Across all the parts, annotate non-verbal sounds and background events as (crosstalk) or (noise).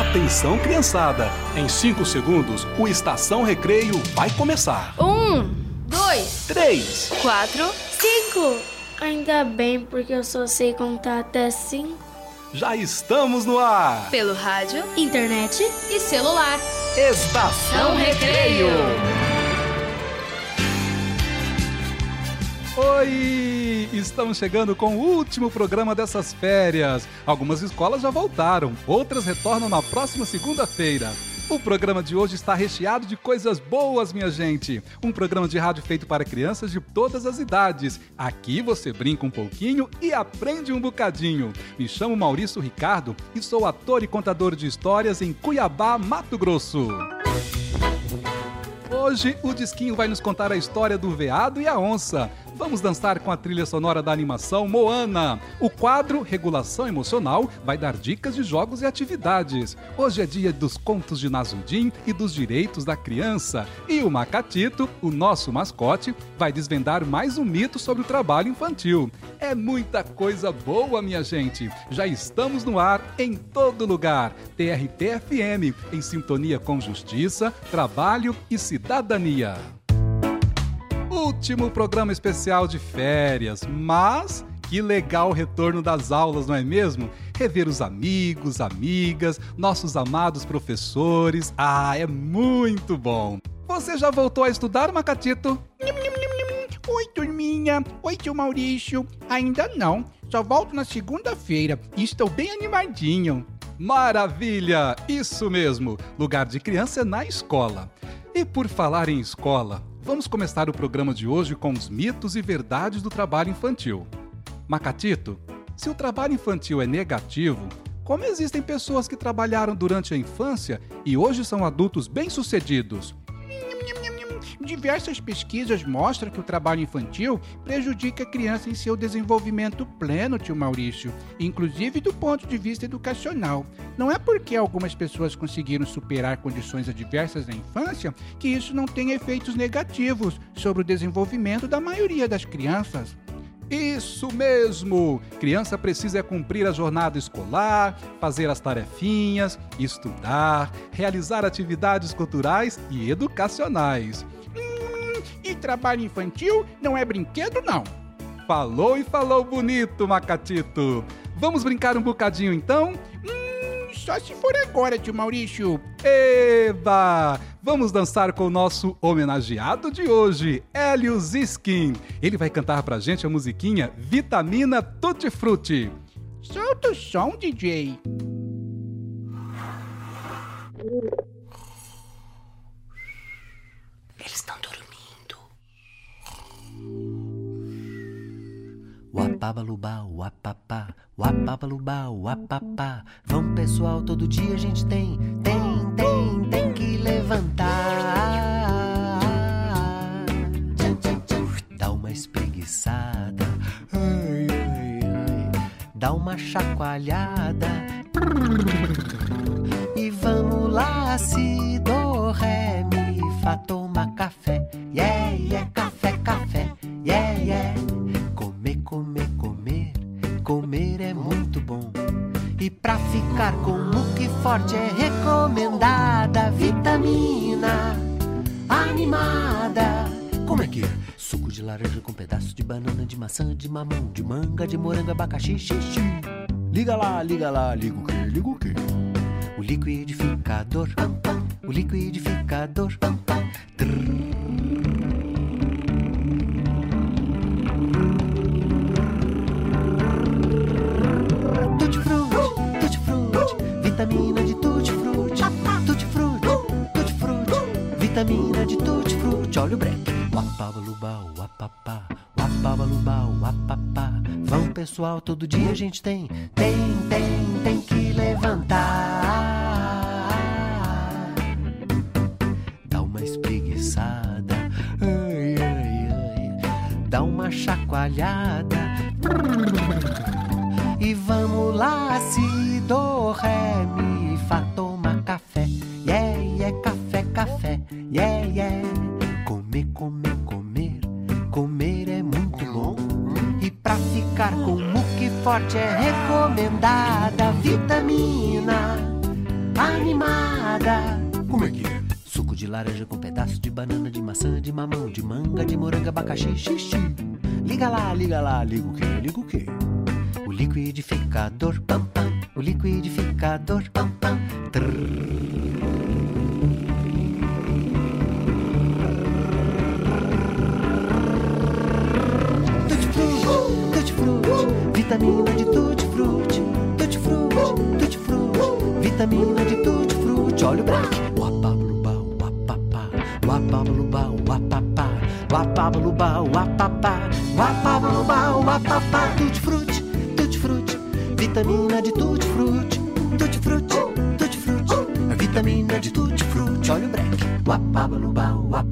Atenção, criançada! Em 5 segundos, o Estação Recreio vai começar. Um, dois, Três, quatro, cinco. Ainda bem, porque eu só sei contar até cinco. Já estamos no ar! Pelo rádio Internet e celular. Estação Recreio! Oi! Estamos chegando com o último programa dessas férias. Algumas escolas já voltaram, outras retornam na próxima segunda-feira. O programa de hoje está recheado de coisas boas, minha gente. Um programa de rádio feito para crianças de todas as idades. Aqui você brinca um pouquinho e aprende um bocadinho. Me chamo Maurício Ricardo e sou ator e contador de histórias em Cuiabá, Mato Grosso. Hoje o Disquinho vai nos contar a história do veado e a onça. Vamos dançar com a trilha sonora da animação Moana. O quadro Regulação Emocional vai dar dicas de jogos e atividades. Hoje é dia dos contos de Nazudim e dos direitos da criança. E o Macatito, o nosso mascote, vai desvendar mais um mito sobre o trabalho infantil. É muita coisa boa, minha gente. Já estamos no ar em todo lugar. TRT-FM, em sintonia com justiça, trabalho e cidadania. Último programa especial de férias, mas que legal o retorno das aulas, não é mesmo? Rever os amigos, amigas, nossos amados professores. Ah, é muito bom! Você já voltou a estudar, Macatito? Oi, turminha. Oi, tio Maurício. Ainda não. Só volto na segunda-feira e estou bem animadinho. Maravilha! Isso mesmo! Lugar de criança é na escola. E por falar em escola, vamos começar o programa de hoje com os mitos e verdades do trabalho infantil. Macatito, se o trabalho infantil é negativo, como existem pessoas que trabalharam durante a infância e hoje são adultos bem-sucedidos? Diversas pesquisas mostram que o trabalho infantil prejudica a criança em seu desenvolvimento pleno, tio Maurício, inclusive do ponto de vista educacional. Não é porque algumas pessoas conseguiram superar condições adversas na infância que isso não tem efeitos negativos sobre o desenvolvimento da maioria das crianças. Isso mesmo! Criança precisa cumprir a jornada escolar, fazer as tarefinhas, estudar, realizar atividades culturais e educacionais. E trabalho infantil não é brinquedo, não. Falou e falou bonito, Macatito! Vamos brincar um bocadinho então? Hum, só se for agora, tio Maurício. Eba! Vamos dançar com o nosso homenageado de hoje, Hélio Ziskin. Ele vai cantar pra gente a musiquinha Vitamina Tutti Frutti. Solta o som, DJ. Eles estão Uapabalubá, uapapá, uapabalubá, uapapá. Vamos, pessoal, todo dia a gente tem, tem, tem, tem que levantar. Dá uma espreguiçada. Dá uma chacoalhada. E vamos lá, si, do, ré, mi, fá, toma café. Pra ficar com o look forte é recomendada vitamina animada. Como é que é? Suco de laranja com pedaço de banana, de maçã, de mamão, de manga, de morango, abacaxi, xixi. Liga lá, liga lá, liga o quê? Liga o quê? O liquidificador, o liquidificador. Tutti vitamina de tutti frutti. Olha o breque. Uapabalubá, uapapá, uapabalubá, uapapá. Vamos pessoal, todo dia a gente tem, tem, tem, tem que levantar. Dá uma espreguiçada, ai, ai, ai. Dá uma chacoalhada. E vamos lá, si, do, ré, mi, fá, forte é recomendada. Vitamina animada. Como é que é? Suco de laranja com pedaço de banana, de maçã, de mamão, de manga, de morango, abacaxi, xixi. Liga lá, liga lá, liga o quê? Liga o quê? O liquidificador, pam pam. O liquidificador, pam pam. Tutti-frutti, vitamina de tutti-frutti. Tutti-frutti, tutti-frutti, vitamina de tutti-frutti. Olha o break. Uapablubá, uapapá, uapablubá, uapapá, uapablubá, uapapá, uapablubá, uapapá. Tutti-frutti, tutti-frutti, vitamina de tutti-frutti. Tutti-frutti, tutti-frutti, vitamina de tutti-frutti. Olha o break. Uapablubá, uapapá,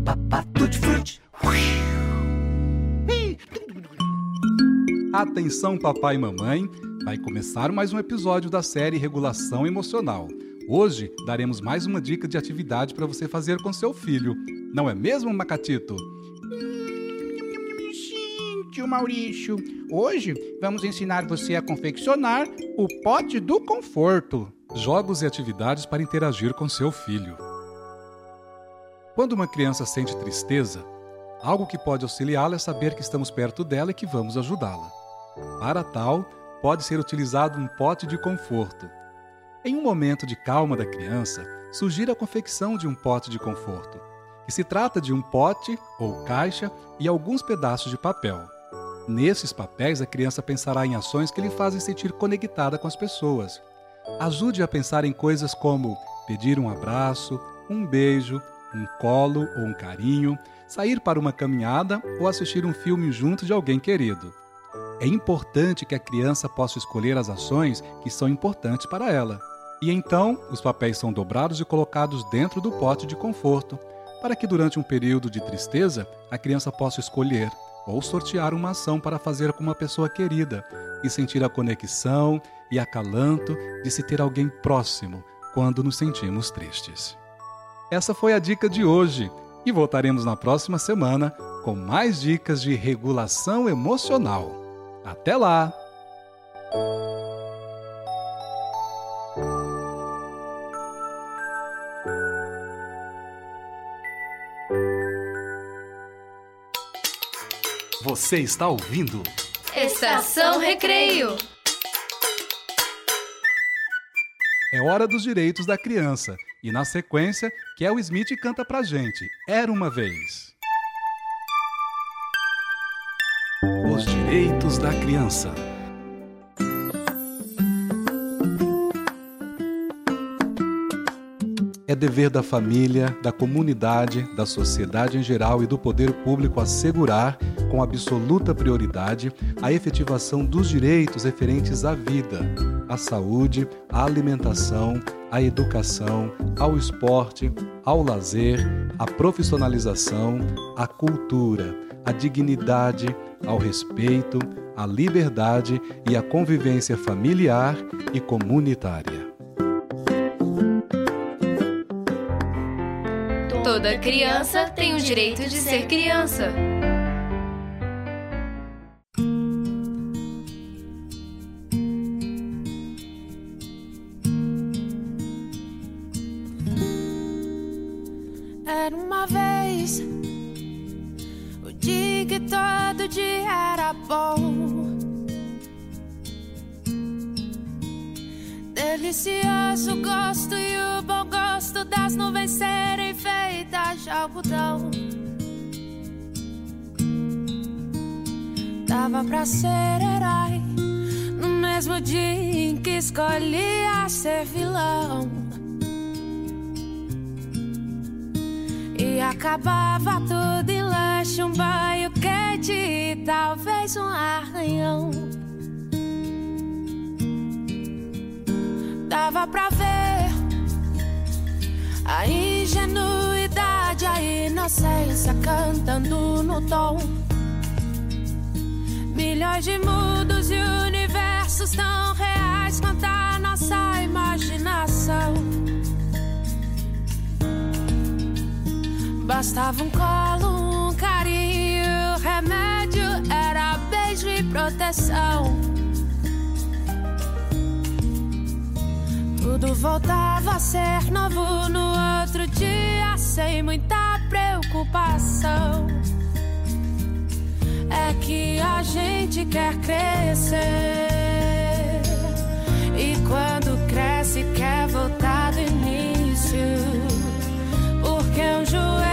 Atenção, papai e mamãe! Vai começar mais um episódio da série Regulação Emocional. Hoje daremos mais uma dica de atividade para você fazer com seu filho. Não é mesmo, Macatito? Sim, tio Maurício. Hoje vamos ensinar você a confeccionar o pote do conforto. Jogos e atividades para interagir com seu filho. Quando uma criança sente tristeza, algo que pode auxiliá-la é saber que estamos perto dela e que vamos ajudá-la. Para tal, pode ser utilizado um pote de conforto. Em um momento de calma da criança, sugira a confecção de um pote de conforto, que se trata de um pote ou caixa e alguns pedaços de papel. Nesses papéis, a criança pensará em ações que lhe fazem sentir conectada com as pessoas. Ajude a pensar em coisas como pedir um abraço, um beijo, um colo ou um carinho, sair para uma caminhada ou assistir um filme junto de alguém querido. É importante que a criança possa escolher as ações que são importantes para ela. E então, os papéis são dobrados e colocados dentro do pote de conforto, para que durante um período de tristeza a criança possa escolher ou sortear uma ação para fazer com uma pessoa querida e sentir a conexão e acalanto de se ter alguém próximo quando nos sentimos tristes. Essa foi a dica de hoje e voltaremos na próxima semana com mais dicas de regulação emocional. Até lá! Você está ouvindo? Estação Recreio. É hora dos direitos da criança. E na sequência, Kel Smith canta pra gente. Era uma vez. Os direitos da criança. É dever da família, da comunidade, da sociedade em geral e do poder público assegurar, com absoluta prioridade, a efetivação dos direitos referentes à vida, à saúde, à alimentação, à educação, ao esporte, ao lazer, à profissionalização, à cultura, à dignidade, ao respeito, à liberdade e à convivência familiar e comunitária. Toda criança tem o direito de ser criança. Pra ser herói no mesmo dia em que escolhia ser vilão. E acabava tudo em lanche, um banho quente e talvez um arranhão. Dava pra ver a ingenuidade, a inocência cantando no tom. Milhões de mundos e universos tão reais quanto a nossa imaginação. Bastava um colo, um carinho, remédio era beijo e proteção. Tudo voltava a ser novo no outro dia, sem muita preocupação. É que a gente quer crescer. E quando cresce, quer voltar do início. Porque um joelho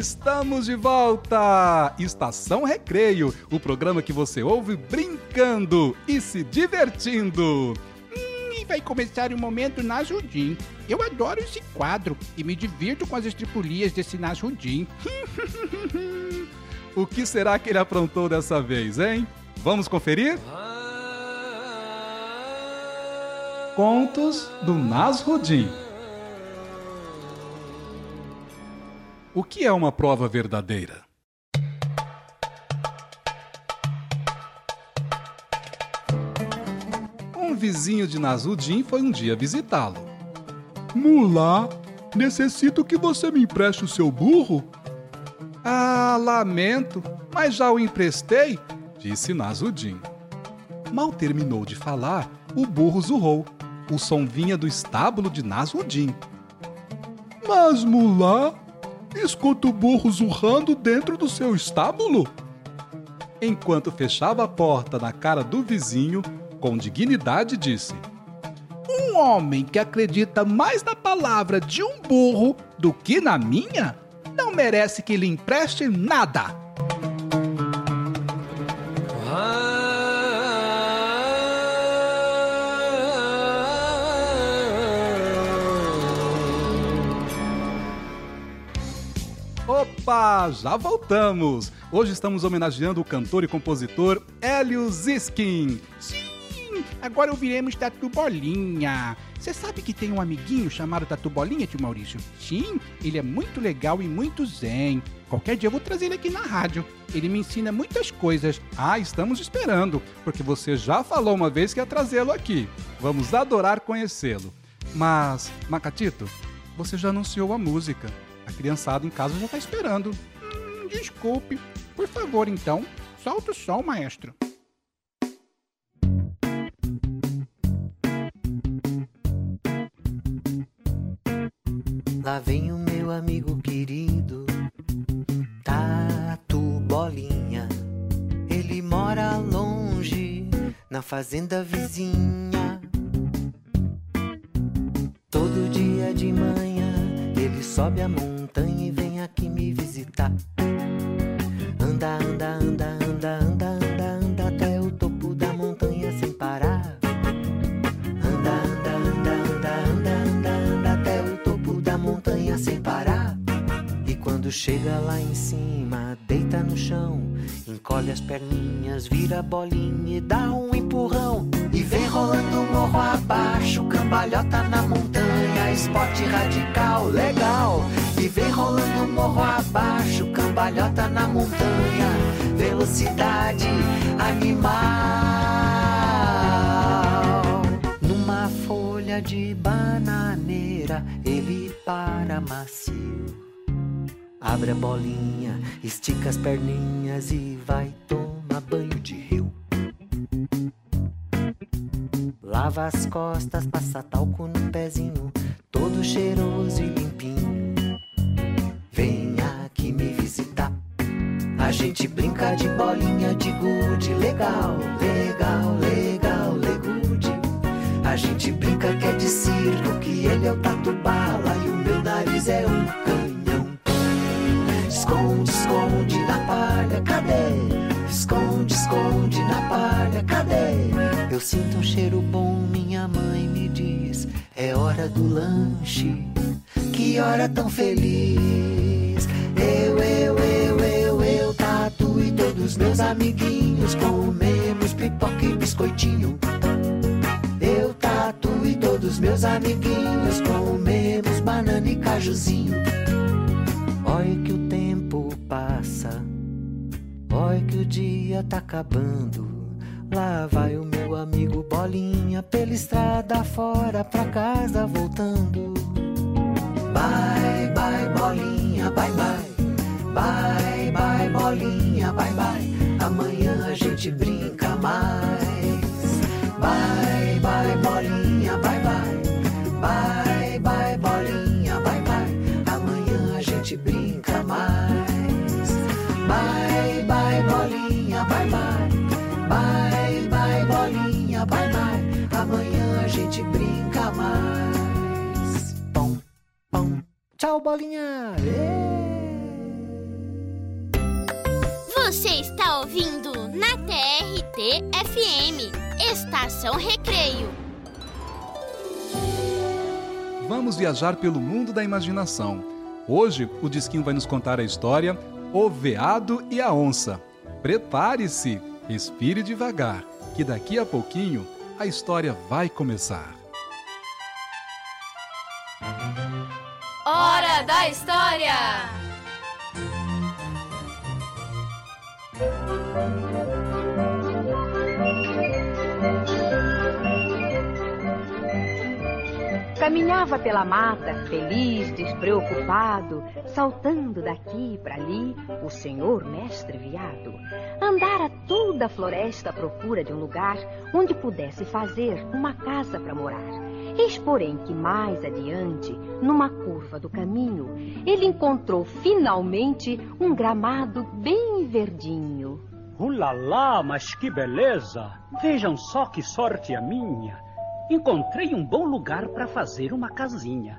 Estamos de volta! Estação Recreio, o programa que você ouve brincando e se divertindo. Hum, e vai começar o momento Nasrudim. Eu adoro esse quadro e me divirto com as estripulias desse Nasrudim. (laughs) O que será que ele aprontou dessa vez, hein? Vamos conferir? Contos do Nasrudim. O que é uma prova verdadeira? Um vizinho de Nasrudim foi um dia visitá-lo. Mulá, necessito que você me empreste o seu burro? Ah, lamento, mas já o emprestei, disse Nasrudim. Mal terminou de falar, o burro zurrou. O som vinha do estábulo de Nasrudim. Mas, Mulá, escuta o burro zurrando dentro do seu estábulo? Enquanto fechava a porta na cara do vizinho, com dignidade disse: Um homem que acredita mais na palavra de um burro do que na minha não merece que lhe empreste nada. Opa, já voltamos! Hoje estamos homenageando o cantor e compositor Hélio Ziskin. Sim, agora ouviremos Tatu Bolinha. Você sabe que tem um amiguinho chamado Tatu Bolinha, tio Maurício? Sim, ele é muito legal e muito zen. Qualquer dia eu vou trazer ele aqui na rádio. Ele me ensina muitas coisas. Ah, estamos esperando, porque você já falou uma vez que ia trazê-lo aqui. Vamos adorar conhecê-lo. Mas, Macatito, você já anunciou a música. A criançada em casa já está esperando. Hum, desculpe. Por favor, então, solta o som, maestro. Lá vem o meu amigo querido, Tatu Bolinha. Ele mora longe, na fazenda vizinha. Todo dia de manhã, ele sobe a montanha e vem aqui me visitar. Anda, anda, anda, anda, anda, anda, anda até o topo da montanha sem parar. Anda, anda, anda, anda, anda, anda, anda até o topo da montanha sem Quando chega lá em cima, deita no chão, encolhe as perninhas, vira bolinha e dá um empurrão. E vem rolando morro abaixo, cambalhota na montanha, esporte radical, legal. E vem rolando morro abaixo, cambalhota na montanha, velocidade animal. Numa folha de bananeira, ele para macio. Abre a bolinha, estica as perninhas e vai tomar banho de rio. Lava as costas, passa talco no pezinho, todo cheiroso e limpinho. Vem aqui me visitar. A gente brinca de bolinha de gude, legal, legal, legal, legude. A gente brinca que é de circo, que ele é o tatu bala e o meu nariz é um canhão. Esconde, esconde na palha, cadê? Esconde, esconde na palha, cadê? Eu sinto um cheiro bom, minha mãe me diz, é hora do lanche. Que hora tão feliz. Eu, eu, eu, eu, eu, tatu e todos meus amiguinhos comemos pipoca e biscoitinho. Eu, tatu e todos meus amiguinhos comemos banana e cajuzinho. Olha que o tempo passa, olha que o dia tá acabando. Lá vai o meu amigo Bolinha pela estrada fora pra casa voltando. Bye, bye, Bolinha, bye, bye. Bye, bye, Bolinha, bye, bye. Amanhã a gente brinca mais. Tchau, Bolinha. Você está ouvindo na TRT FM, Estação Recreio. Vamos viajar pelo mundo da imaginação. Hoje, o Disquinho vai nos contar a história O Veado e a Onça. Prepare-se, respire devagar, que daqui a pouquinho a história vai começar. Da História! Caminhava pela mata, feliz, despreocupado, saltando daqui para ali, o senhor mestre viado. Andara toda a floresta à procura de um lugar onde pudesse fazer uma casa para morar. Eis, porém, que mais adiante, numa curva do caminho, ele encontrou finalmente um gramado bem verdinho. Ulalá, mas que beleza! Vejam só que sorte a minha! Encontrei um bom lugar para fazer uma casinha.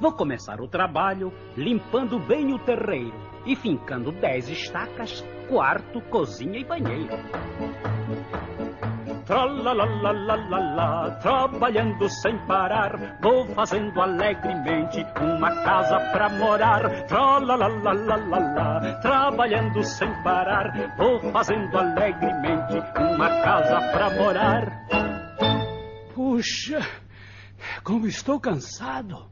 Vou começar o trabalho limpando bem o terreiro e fincando dez estacas, quarto, cozinha e banheiro. Tralalalala, trabalhando sem parar, vou fazendo alegremente uma casa pra morar. Tralalalala, trabalhando sem parar, vou fazendo alegremente uma casa pra morar. Puxa, como estou cansado.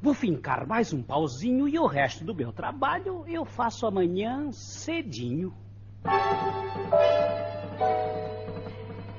Vou fincar mais um pauzinho e o resto do meu trabalho eu faço amanhã cedinho.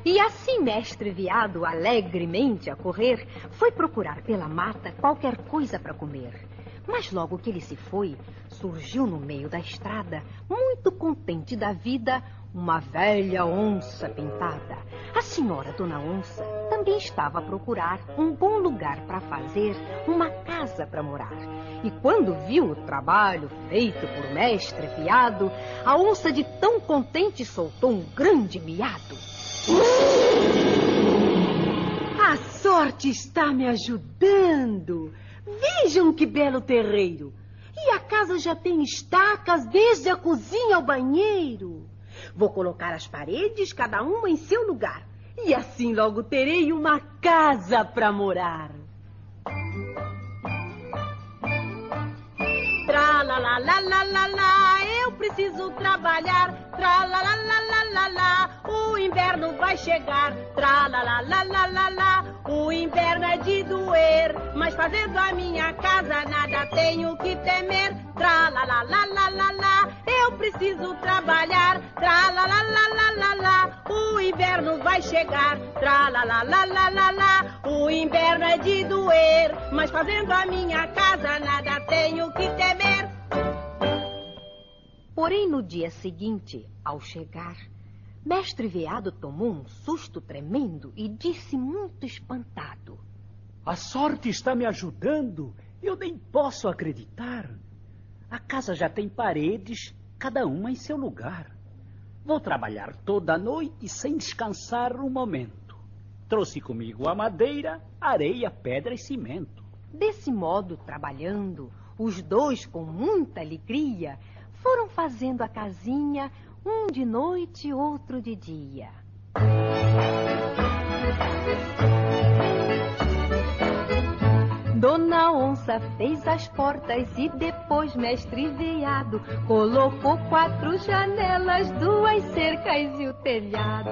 E assim, mestre viado, alegremente a correr, foi procurar pela mata qualquer coisa para comer. Mas logo que ele se foi, surgiu no meio da estrada, muito contente da vida, uma velha onça pintada. A senhora Dona Onça também estava a procurar um bom lugar para fazer uma casa para morar. E quando viu o trabalho feito por mestre viado, a onça de tão contente soltou um grande miado. A sorte está me ajudando. Vejam que belo terreiro. E a casa já tem estacas desde a cozinha ao banheiro. Vou colocar as paredes, cada uma em seu lugar. E assim logo terei uma casa para morar. Tra-la-la, la la la la la, eu preciso trabalhar. Tra la la la la la la, o inverno vai chegar. Tra la la la la la la, o inverno é de doer, mas fazendo a minha casa nada tenho que temer. Tra la la la la la la, eu preciso trabalhar. Tra la la la la la la, o inverno vai chegar. Tra la la la la la la, o inverno é de doer, mas fazendo a minha casa nada tenho que temer. Porém, no dia seguinte, ao chegar, Mestre Veado tomou um susto tremendo e disse muito espantado: A sorte está me ajudando. Eu nem posso acreditar. A casa já tem paredes, cada uma em seu lugar. Vou trabalhar toda a noite sem descansar um momento. Trouxe comigo a madeira, areia, pedra e cimento. Desse modo, trabalhando, os dois, com muita alegria, foram fazendo a casinha, um de noite, outro de dia. Dona Onça fez as portas e depois mestre veado colocou quatro janelas, duas cercas e o telhado.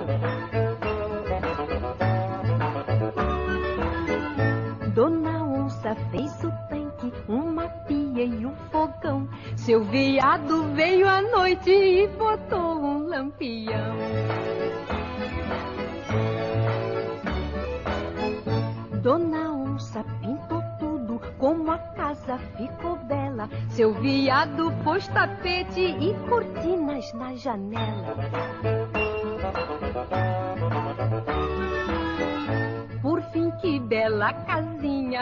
Dona Onça fez o tanque, uma pia e um fogão. Seu veado veio à noite e botou um lampião. Dona Onça pintou tudo, como a casa ficou bela. Seu veado pôs tapete e cortinas na janela. Por fim, que bela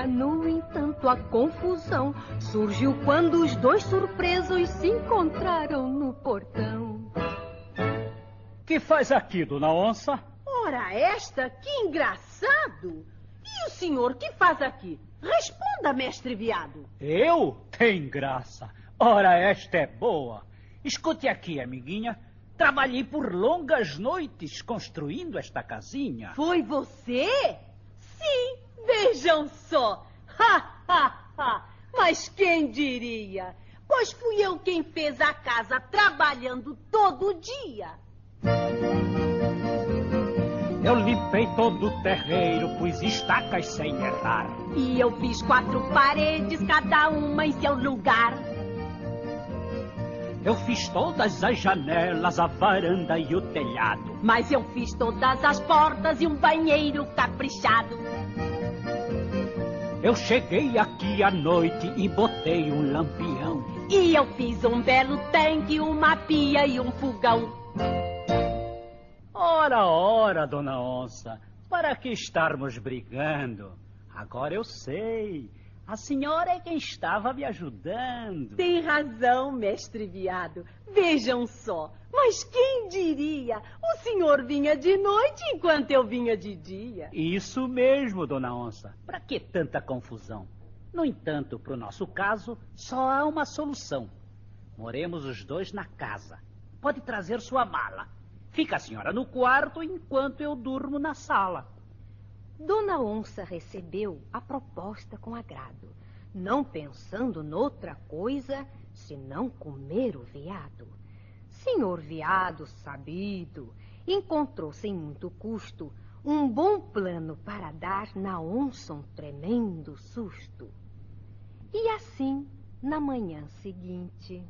no entanto, a confusão surgiu quando os dois surpresos se encontraram no portão. Que faz aqui, dona Onça? Ora, esta, que engraçado! E o senhor que faz aqui? Responda, mestre viado. Eu? Tem graça. Ora, esta é boa. Escute aqui, amiguinha. Trabalhei por longas noites construindo esta casinha. Foi você? Sim, vejam só. Ha, ha, ha. Mas quem diria? Pois fui eu quem fez a casa trabalhando todo dia. Eu limpei todo o terreiro, pus estacas sem errar. E eu fiz quatro paredes, cada uma em seu lugar. Eu fiz todas as janelas, a varanda e o telhado. Mas eu fiz todas as portas e um banheiro caprichado. Eu cheguei aqui à noite e botei um lampião. E eu fiz um belo tanque, uma pia e um fogão. Ora, ora, dona Onça, para que estarmos brigando? Agora eu sei. A senhora é quem estava me ajudando. Tem razão, mestre viado. Vejam só. Mas quem diria? O senhor vinha de noite enquanto eu vinha de dia. Isso mesmo, dona Onça. Para que tanta confusão? No entanto, para o nosso caso, só há uma solução. Moremos os dois na casa. Pode trazer sua mala. Fica a senhora no quarto enquanto eu durmo na sala. Dona Onça recebeu a proposta com agrado, não pensando noutra coisa senão comer o veado. Senhor veado sabido encontrou sem muito custo um bom plano para dar na onça um tremendo susto. E assim, na manhã seguinte.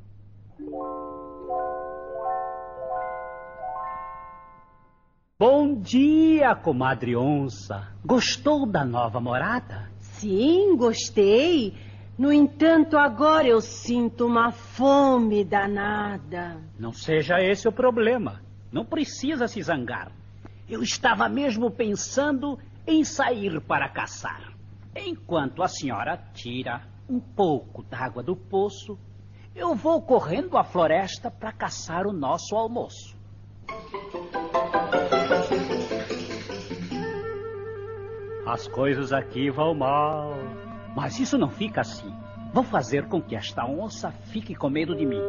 Bom dia, comadre onça. Gostou da nova morada? Sim, gostei. No entanto, agora eu sinto uma fome danada. Não seja esse o problema. Não precisa se zangar. Eu estava mesmo pensando em sair para caçar. Enquanto a senhora tira um pouco d'água do poço, eu vou correndo à floresta para caçar o nosso almoço. As coisas aqui vão mal. Mas isso não fica assim. Vou fazer com que esta onça fique com medo de mim.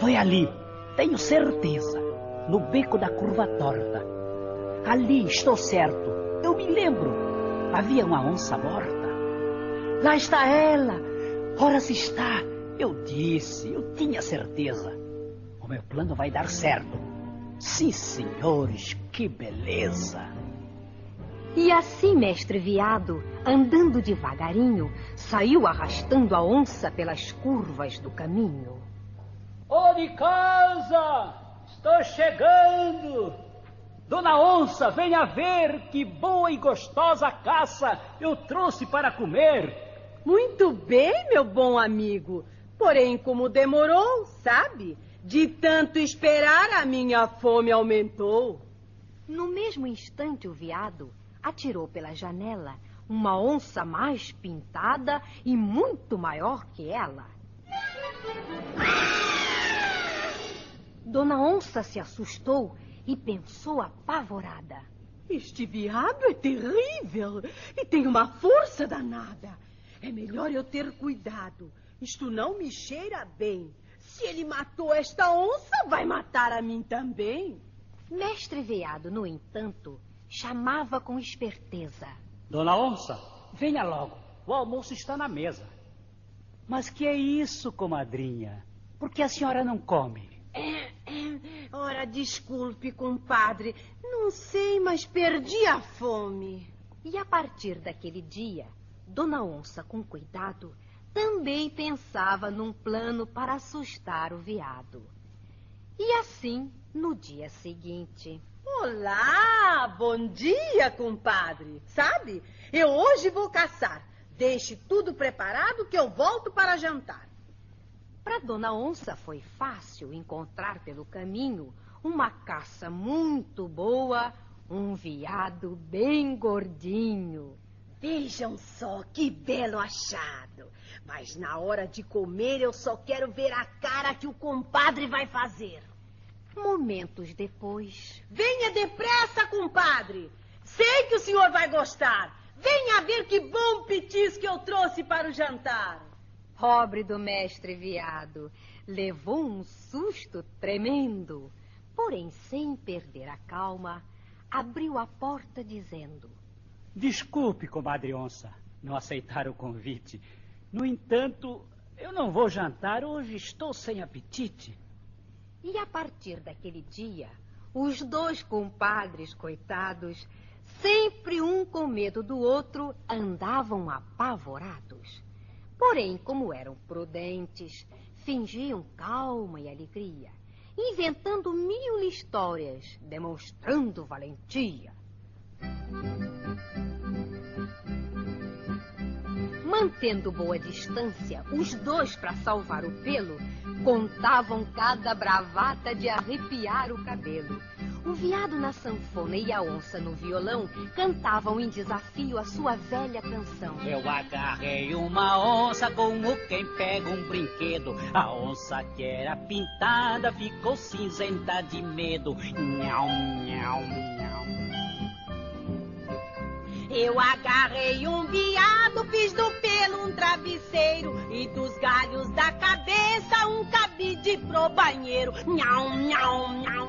Foi ali, tenho certeza, no beco da curva torta. Ali, estou certo. Eu me lembro. Havia uma onça morta. Lá está ela. Ora se está. Eu disse, eu tinha certeza. O meu plano vai dar certo. Sim, senhores, que beleza! E assim, mestre viado, andando devagarinho, saiu arrastando a onça pelas curvas do caminho. Ô de casa! Estou chegando! Dona Onça, venha ver que boa e gostosa caça eu trouxe para comer. Muito bem, meu bom amigo. Porém, como demorou, sabe? De tanto esperar, a minha fome aumentou. No mesmo instante, o veado atirou pela janela uma onça mais pintada e muito maior que ela. Dona Onça se assustou e pensou apavorada. Este viado é terrível e tem uma força danada. É melhor eu ter cuidado. Isto não me cheira bem. Se ele matou esta onça, vai matar a mim também. Mestre Veado, no entanto, chamava com esperteza. Dona Onça, venha logo. O almoço está na mesa. Mas que é isso, comadrinha? Por que a senhora não come? É, é. Ora, desculpe, compadre. Não sei, mas perdi a fome. E a partir daquele dia, Dona Onça, com cuidado, também pensava num plano para assustar o veado. E assim, no dia seguinte. Olá, bom dia, compadre. Sabe, eu hoje vou caçar. Deixe tudo preparado que eu volto para jantar. Para Dona Onça foi fácil encontrar pelo caminho uma caça muito boa, um veado bem gordinho. Vejam só que belo achado. Mas na hora de comer eu só quero ver a cara que o compadre vai fazer. Momentos depois. Venha depressa, compadre. Sei que o senhor vai gostar. Venha ver que bom petis que eu trouxe para o jantar. Pobre do mestre viado. Levou um susto tremendo. Porém, sem perder a calma, abriu a porta dizendo: Desculpe, comadre onça, não aceitar o convite. No entanto, eu não vou jantar hoje, estou sem apetite. E a partir daquele dia, os dois compadres, coitados, sempre um com medo do outro, andavam apavorados. Porém, como eram prudentes, fingiam calma e alegria, inventando mil histórias, demonstrando valentia. Mantendo boa distância, os dois, para salvar o pelo, contavam cada bravata de arrepiar o cabelo. O veado na sanfona e a onça no violão cantavam em desafio a sua velha canção. Eu agarrei uma onça como quem pega um brinquedo. A onça que era pintada ficou cinzenta de medo. Nhau, nhau. Eu agarrei um viado, fiz do pelo um travesseiro e dos galhos da cabeça um cabide pro banheiro. Nhau, nhau, nhau.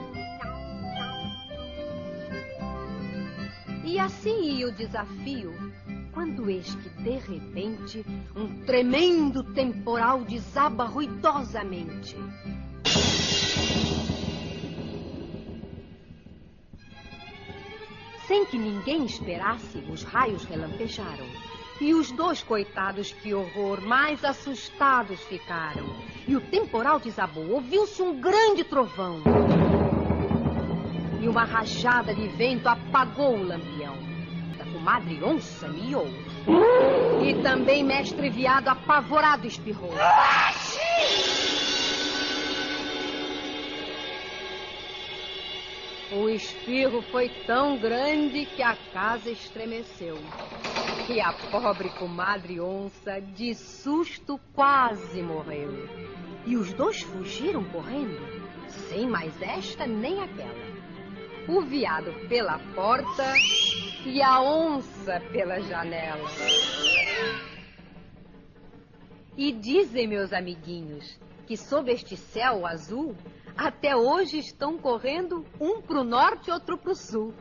E assim ia o desafio, quando eis que, de repente, um tremendo temporal desaba ruidosamente. Sem que ninguém esperasse, os raios relampejaram. E os dois coitados, que horror, mais assustados ficaram. E o temporal desabou, ouviu-se um grande trovão. E uma rajada de vento apagou o lampião. A comadre onça miou. E também mestre viado apavorado espirrou. O espirro foi tão grande que a casa estremeceu. E a pobre comadre onça, de susto, quase morreu. E os dois fugiram correndo, sem mais esta nem aquela. O veado pela porta e a onça pela janela. E dizem, meus amiguinhos, que sob este céu azul, até hoje estão correndo um para o norte e outro para o sul.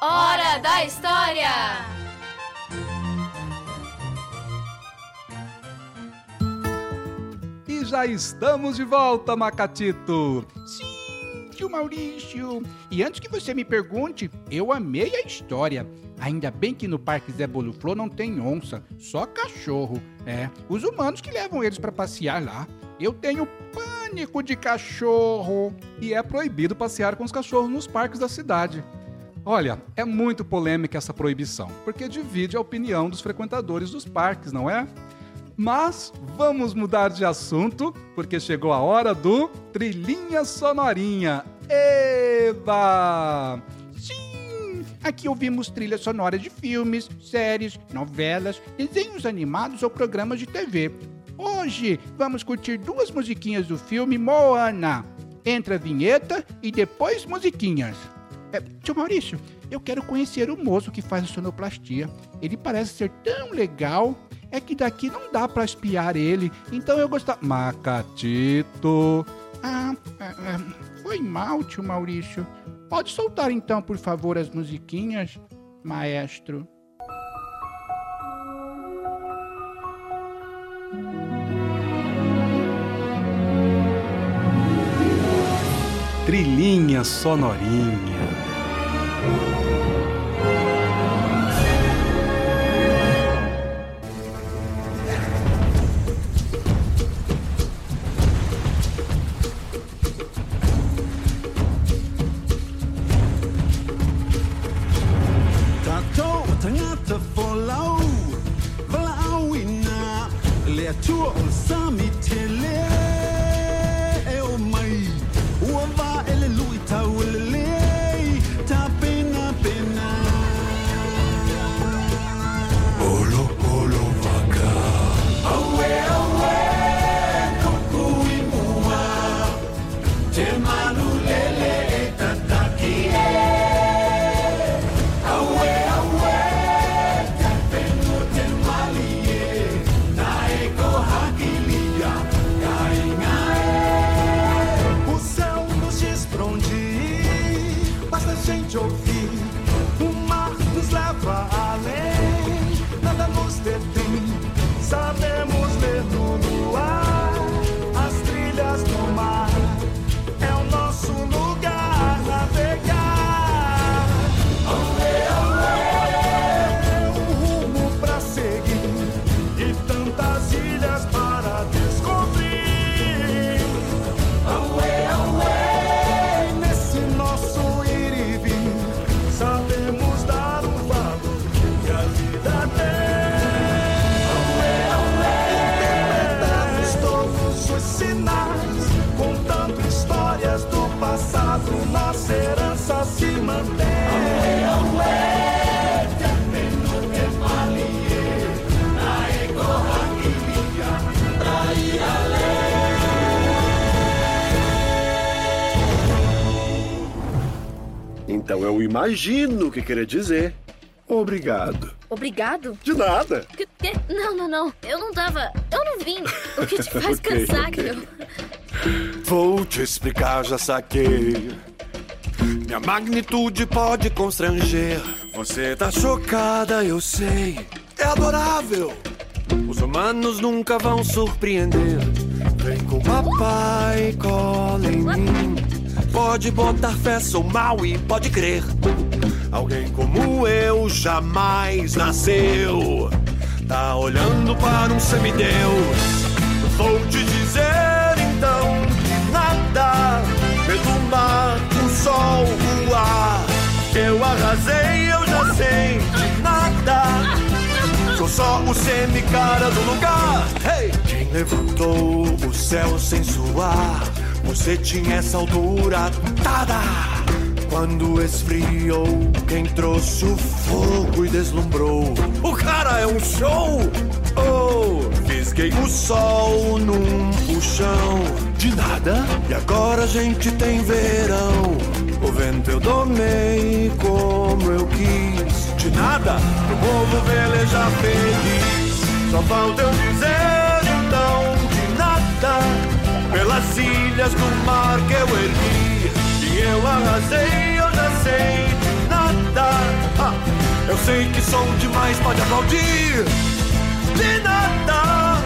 Hora da História! E já estamos de volta, Macatito! Sim! Maurício. E antes que você me pergunte, eu amei a história. Ainda bem que no Parque Zé Boluflor não tem onça, só cachorro. É, os humanos que levam eles para passear lá. Eu tenho pânico de cachorro. E é proibido passear com os cachorros nos parques da cidade. Olha, é muito polêmica essa proibição, porque divide a opinião dos frequentadores dos parques, não é? Mas vamos mudar de assunto, porque chegou a hora do Trilhinha Sonorinha. Eba! Sim! Aqui ouvimos trilhas sonoras de filmes, séries, novelas, desenhos animados ou programas de TV. Hoje vamos curtir duas musiquinhas do filme Moana. Entra a vinheta e depois musiquinhas. É, tio Maurício, eu quero conhecer o moço que faz a sonoplastia. Ele parece ser tão legal. É que daqui não dá para espiar ele. Então eu gostava. Macatito. Ah, é, é, foi mal, tio Maurício. Pode soltar então, por favor, as musiquinhas, maestro. Trilhinha sonorinha. Detém sabemos Então eu imagino o que queria dizer. Obrigado. Obrigado? De nada. Que- que- Não, não, não. Eu não tava. Eu não vim. O que te (laughs) faz Ok, pensar ok. que eu. Vou te explicar, já saquei. Minha magnitude pode constranger. Você tá chocada, eu sei. É adorável. Os humanos nunca vão surpreender. Vem com o papai, cola em mim. Pode botar fé, sou mal e pode crer. Alguém como eu jamais nasceu. Tá olhando para um semideus. Vou te dizer então que nada pelo mar, o sol, o ar. Eu arrasei, eu já sei de nada. Sou só o semi-cara do lugar. Hey! Quem levantou o céu sem suar? Você tinha essa altura dada. Quando esfriou, quem trouxe o fogo e deslumbrou? O cara é um show! Oh, fisguei o sol num puxão de nada. E agora a gente tem verão. O vento eu domei como eu quis. De nada, pro povo velejar feliz. Só falta eu dizer as ilhas do mar que eu ergui. E eu arrasei, eu já sei nadar ah, Eu sei que sou demais, pode aplaudir. De nada,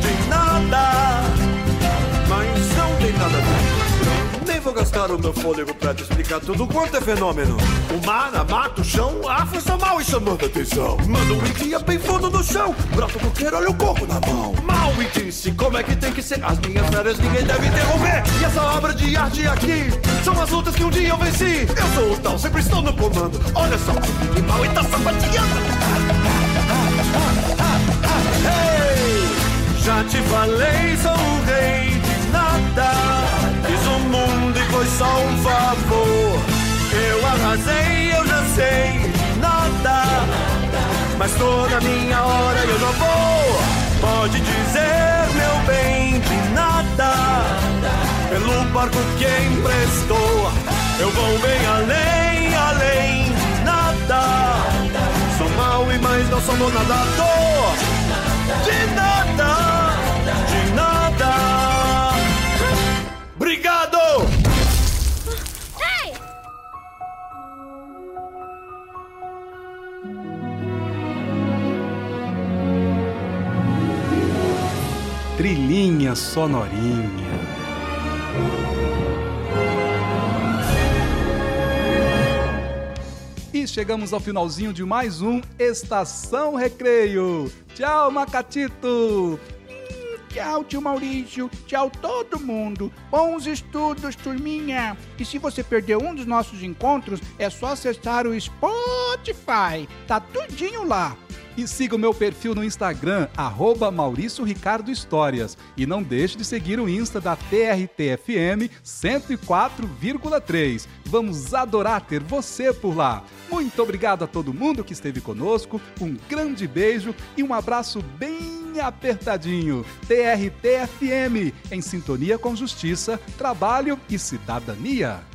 de nada. Mas não tem nada a ver vou gastar o meu fôlego pra te explicar tudo quanto é fenômeno. O mar, a mata, o chão, a força mal e chamando atenção. Manda um dia bem fundo no chão, brota o coqueiro, olha o coco na mão. Mal me disse como é que tem que ser. As minhas férias ninguém deve interromper. E essa obra de arte aqui são as lutas que um dia eu venci. Eu sou o tal, sempre estou no comando. Olha só, que mal e tá sapateando. Já te falei, sou o rei de nada. Foi só um favor. Eu arrasei, eu já sei nada. Mas toda minha hora eu não vou. Pode dizer, meu bem, de nada. Pelo barco que emprestou, eu vou bem além, além de nada. Sou mau e mais não sou nadador. De nada, de nada. Obrigado! Sonorinha. E chegamos ao finalzinho de mais um Estação Recreio. Tchau, Macatito! Tchau, tio Maurício. Tchau, todo mundo. Bons estudos, turminha. E se você perdeu um dos nossos encontros, é só acessar o Spotify. Tá tudinho lá. E siga o meu perfil no Instagram, arroba Maurício Ricardo Histórias. E não deixe de seguir o Insta da TRTFM 104,3. Vamos adorar ter você por lá. Muito obrigado a todo mundo que esteve conosco, um grande beijo e um abraço bem apertadinho. TRTFM, em sintonia com justiça, trabalho e cidadania.